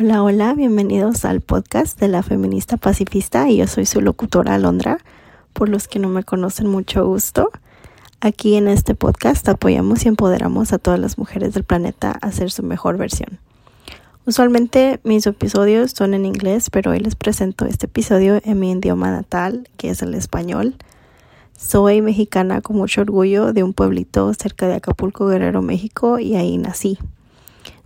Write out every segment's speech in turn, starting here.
Hola, hola, bienvenidos al podcast de la feminista pacifista y yo soy su locutora Alondra. Por los que no me conocen, mucho gusto. Aquí en este podcast apoyamos y empoderamos a todas las mujeres del planeta a ser su mejor versión. Usualmente mis episodios son en inglés, pero hoy les presento este episodio en mi idioma natal, que es el español. Soy mexicana con mucho orgullo de un pueblito cerca de Acapulco, Guerrero, México, y ahí nací.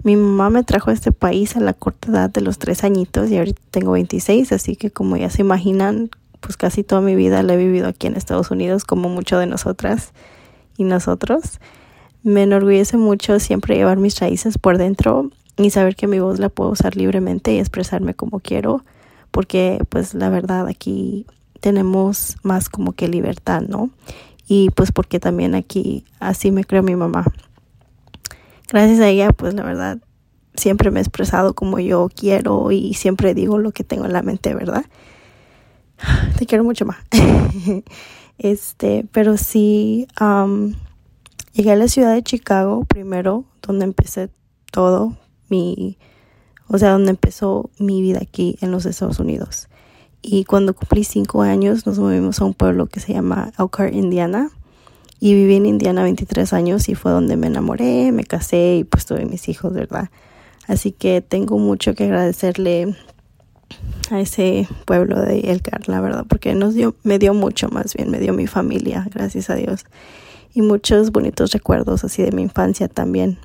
Mi mamá me trajo a este país a la corta edad de los tres añitos y ahorita tengo 26, así que como ya se imaginan, pues casi toda mi vida la he vivido aquí en Estados Unidos, como mucho de nosotras y nosotros. Me enorgullece mucho siempre llevar mis raíces por dentro y saber que mi voz la puedo usar libremente y expresarme como quiero, porque pues la verdad aquí tenemos más como que libertad, ¿no? Y pues porque también aquí así me creo mi mamá gracias a ella, pues la verdad, siempre me he expresado como yo quiero y siempre digo lo que tengo en la mente, ¿verdad? Te quiero mucho más. este, pero sí, llegué a la ciudad de Chicago primero, donde empecé todo mi, o sea, donde empezó mi vida aquí en los Estados Unidos. Y cuando cumplí cinco años nos movimos a un pueblo que se llama Elkhart, Indiana y viví en Indiana 23 años y fue donde me enamoré, me casé y pues tuve mis hijos, ¿verdad? Así que tengo mucho que agradecerle a ese pueblo de Elcar, la verdad, porque nos dio, me dio mucho más bien, me dio mi familia, gracias a Dios. Y muchos bonitos recuerdos así de mi infancia también.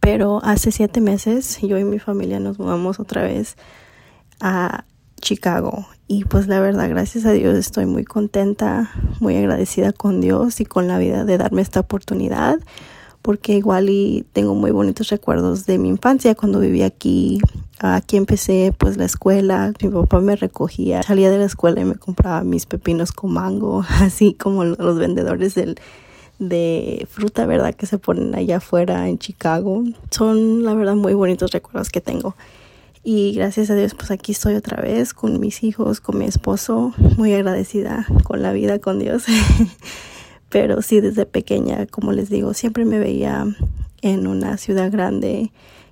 Pero hace siete meses yo y mi familia nos mudamos otra vez a Chicago. Y pues la verdad, gracias a Dios estoy muy contenta, muy agradecida con Dios y con la vida de darme esta oportunidad, porque igual y tengo muy bonitos recuerdos de mi infancia cuando viví aquí. Aquí empecé pues la escuela, mi papá me recogía, salía de la escuela y me compraba mis pepinos con mango, así como los vendedores del, de fruta, ¿verdad? Que se ponen allá afuera en Chicago. Son la verdad muy bonitos recuerdos que tengo. Y gracias a Dios, pues aquí estoy otra vez con mis hijos, con mi esposo, muy agradecida con la vida, con Dios. Pero sí, desde pequeña, como les digo, siempre me veía en una ciudad grande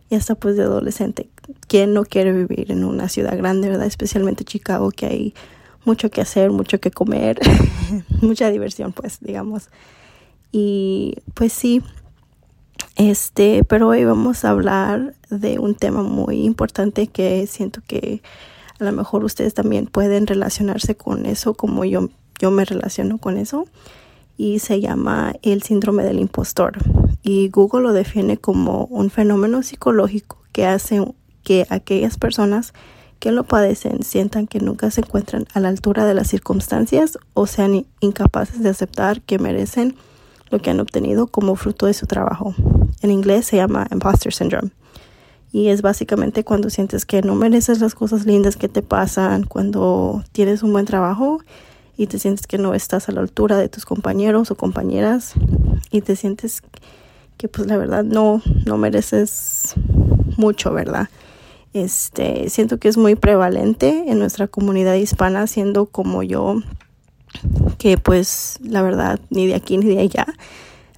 y hasta pues de adolescente. ¿Quién no quiere vivir en una ciudad grande, verdad? Especialmente Chicago, que hay mucho que hacer, mucho que comer, mucha diversión, pues, digamos. Y pues sí, este, pero hoy vamos a hablar de un tema muy importante que siento que a lo mejor ustedes también pueden relacionarse con eso como yo, yo me relaciono con eso y se llama el síndrome del impostor. Y Google lo define como un fenómeno psicológico que hace que aquellas personas que lo padecen sientan que nunca se encuentran a la altura de las circunstancias o sean incapaces de aceptar que merecen lo que han obtenido como fruto de su trabajo. En inglés se llama imposter syndrome. Y es básicamente cuando sientes que no mereces las cosas lindas que te pasan, cuando tienes un buen trabajo y te sientes que no estás a la altura de tus compañeros o compañeras y te sientes que pues la verdad no, no mereces mucho, ¿verdad? Este, siento que es muy prevalente en nuestra comunidad hispana, siendo como yo, que pues la verdad ni de aquí ni de allá.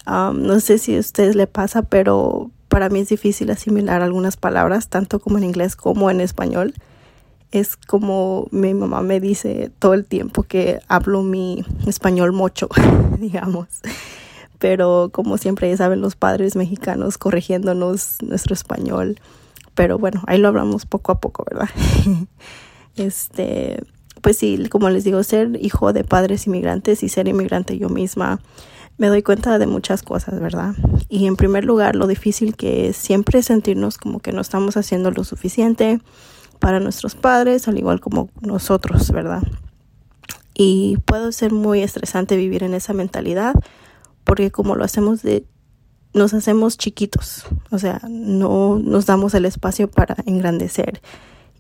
No sé si a ustedes le pasa, pero para mí es difícil asimilar algunas palabras, tanto como en inglés como en español. Es como mi mamá me dice todo el tiempo que hablo mi español mocho, digamos. Pero como siempre ya saben los padres mexicanos corrigiéndonos nuestro español. Pero bueno, ahí lo hablamos poco a poco, ¿verdad? este, pues sí, como les digo, ser hijo de padres inmigrantes y ser inmigrante yo misma, me doy cuenta de muchas cosas, ¿verdad? Y en primer lugar, lo difícil que es siempre sentirnos como que no estamos haciendo lo suficiente para nuestros padres, al igual como nosotros, ¿verdad? Y puede ser muy estresante vivir en esa mentalidad, porque como lo hacemos de nos hacemos chiquitos, o sea, no nos damos el espacio para engrandecer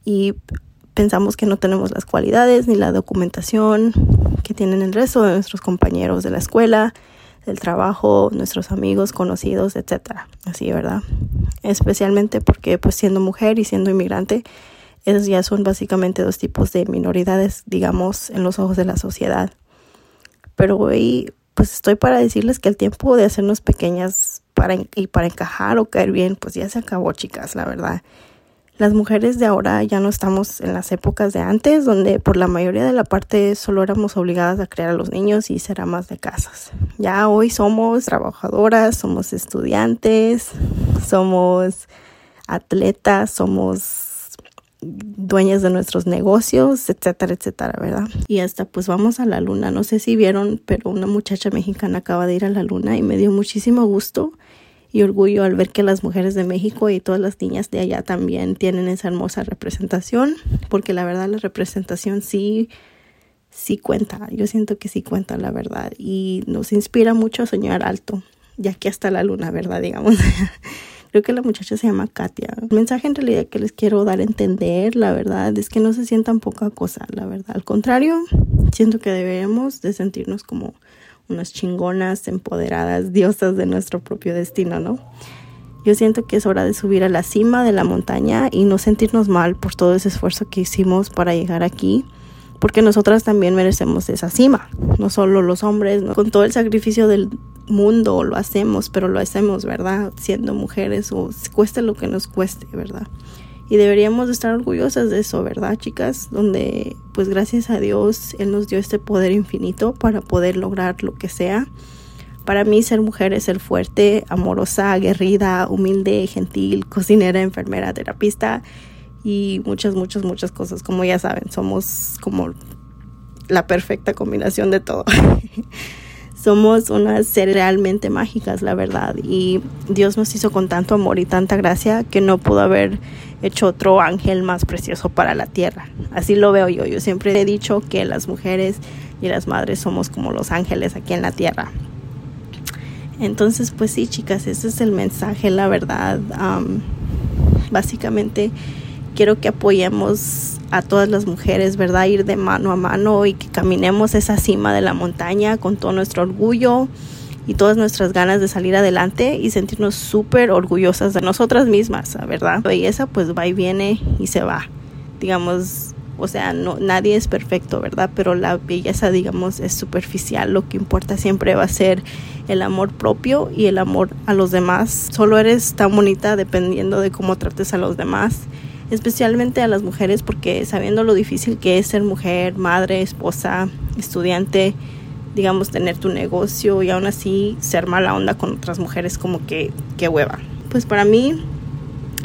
y pensamos que no tenemos las cualidades ni la documentación que tienen el resto de nuestros compañeros de la escuela, del trabajo, nuestros amigos, conocidos, etcétera. Así, ¿verdad? Especialmente porque pues siendo mujer y siendo inmigrante, esos ya son básicamente dos tipos de minoridades, digamos, en los ojos de la sociedad. Pero hoy pues estoy para decirles que el tiempo de hacernos pequeñas para, y para encajar o caer bien, pues ya se acabó, chicas, la verdad Las mujeres de ahora ya no estamos en las épocas de antes, donde por la mayoría de la parte solo éramos obligadas a criar a los niños y ser amas de casas. Ya hoy somos trabajadoras, somos estudiantes, somos atletas, somos dueñas de nuestros negocios, etcétera, etcétera, ¿verdad? Y hasta pues vamos a la luna. No sé si vieron, pero una muchacha mexicana acaba de ir a la luna y me dio muchísimo gusto y orgullo al ver que las mujeres de México y todas las niñas de allá también tienen esa hermosa representación, porque la verdad la representación sí sí cuenta. Yo siento que sí cuenta la verdad y nos inspira mucho a soñar alto, ya que hasta la luna, ¿verdad? Digamos. Creo que la muchacha se llama Katia. El mensaje en realidad que les quiero dar a entender, la verdad, es que no se sientan poca cosa, la verdad. Al contrario, siento que debemos de sentirnos como unas chingonas, empoderadas, diosas de nuestro propio destino, ¿no? Yo siento que es hora de subir a la cima de la montaña y no sentirnos mal por todo ese esfuerzo que hicimos para llegar aquí, porque nosotras también merecemos esa cima, no solo los hombres, ¿no? con todo el sacrificio del mundo lo hacemos, pero lo hacemos, ¿verdad? Siendo mujeres o cueste lo que nos cueste, ¿verdad? Y deberíamos estar orgullosas de eso, ¿verdad, chicas? Donde, pues gracias a Dios, Él nos dio este poder infinito para poder lograr lo que sea. Para mí ser mujer es ser fuerte, amorosa, aguerrida, humilde, gentil, cocinera, enfermera, terapista y muchas, muchas, muchas cosas. Como ya saben, somos como la perfecta combinación de todo. somos unas seres realmente mágicas, la verdad. Y Dios nos hizo con tanto amor y tanta gracia que no pudo haber hecho otro ángel más precioso para la tierra. Así lo veo yo. Yo siempre he dicho que las mujeres y las madres somos como los ángeles aquí en la tierra. Entonces, pues sí, chicas, ese es el mensaje, la verdad. básicamente quiero que apoyemos a todas las mujeres, ¿verdad? Ir de mano a mano y que caminemos esa cima de la montaña con todo nuestro orgullo y todas nuestras ganas de salir adelante y sentirnos súper orgullosas de nosotras mismas, ¿verdad? La belleza pues va y viene y se va. Digamos, o sea, no, nadie es perfecto, ¿verdad? Pero la belleza, digamos, es superficial. Lo que importa siempre va a ser el amor propio y el amor a los demás. Solo eres tan bonita dependiendo de cómo trates a los demás especialmente a las mujeres porque sabiendo lo difícil que es ser mujer, madre, esposa, estudiante, digamos tener tu negocio y aún así ser mala onda con otras mujeres como que, que hueva. Pues para mí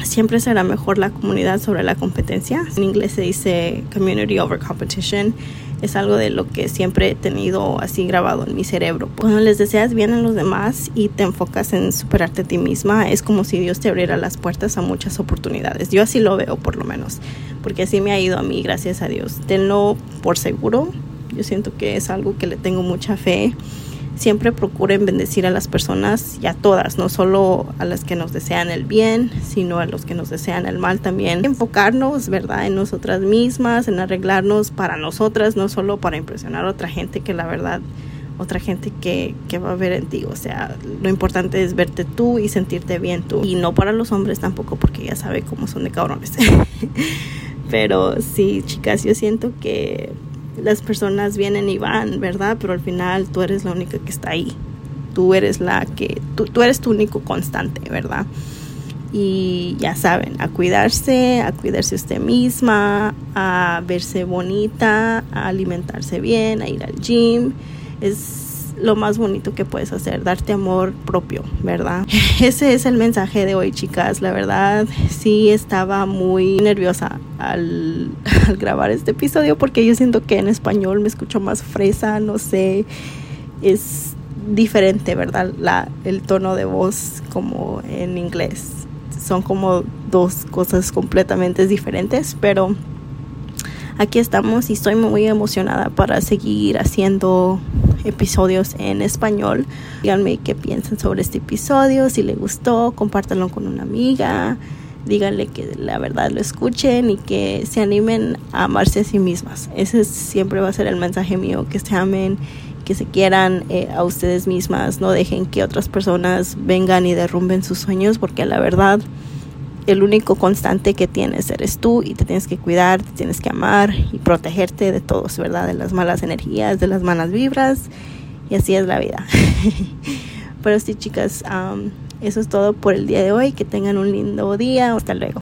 siempre será mejor la comunidad sobre la competencia. En inglés se dice community over competition es algo de lo que siempre he tenido así grabado en mi cerebro. Cuando les deseas bien a los demás y te enfocas en superarte a ti misma, es como si Dios te abriera las puertas a muchas oportunidades. Yo así lo veo por lo menos, porque así me ha ido a mí, gracias a Dios. Tenlo por seguro. Yo siento que es algo que le tengo mucha fe siempre procuren bendecir a las personas y a todas, no solo a las que nos desean el bien, sino a los que nos desean el mal también. Enfocarnos, ¿verdad?, en nosotras mismas, en arreglarnos para nosotras, no solo para impresionar a otra gente que la verdad, otra gente que, que va a ver en ti. O sea, lo importante es verte tú y sentirte bien tú. Y no para los hombres tampoco, porque ya sabe cómo son de cabrones. Pero sí, chicas, yo siento que las personas vienen y van, ¿verdad? Pero al final tú eres la única que está ahí. Tú eres la que, tú, tú eres tu único constante, ¿verdad? Y ya saben, a cuidarse, a cuidarse usted misma, a verse bonita, a alimentarse bien, a ir al gym. Es lo más bonito que puedes hacer, darte amor propio, ¿verdad? Ese es el mensaje de hoy, chicas. La verdad, sí estaba muy nerviosa al, grabar este episodio porque yo siento que en español me escucho más fresa, no sé, es diferente, ¿verdad? La, el tono de voz como en inglés. Son como dos cosas completamente diferentes, pero aquí estamos y estoy muy emocionada para seguir haciendo episodios en español. Díganme qué piensan sobre este episodio, si les gustó, compártanlo con una amiga, díganle que la verdad lo escuchen y que se animen a amarse a sí mismas. Ese siempre va a ser el mensaje mío, que se amen, que se quieran eh, a ustedes mismas, no dejen que otras personas vengan y derrumben sus sueños, porque la verdad el único constante que tienes eres tú y te tienes que cuidar, te tienes que amar y protegerte de todos, ¿verdad? De las malas energías, de las malas vibras y así es la vida. Pero sí, chicas, eso es todo por el día de hoy. Que tengan un lindo día. Hasta luego.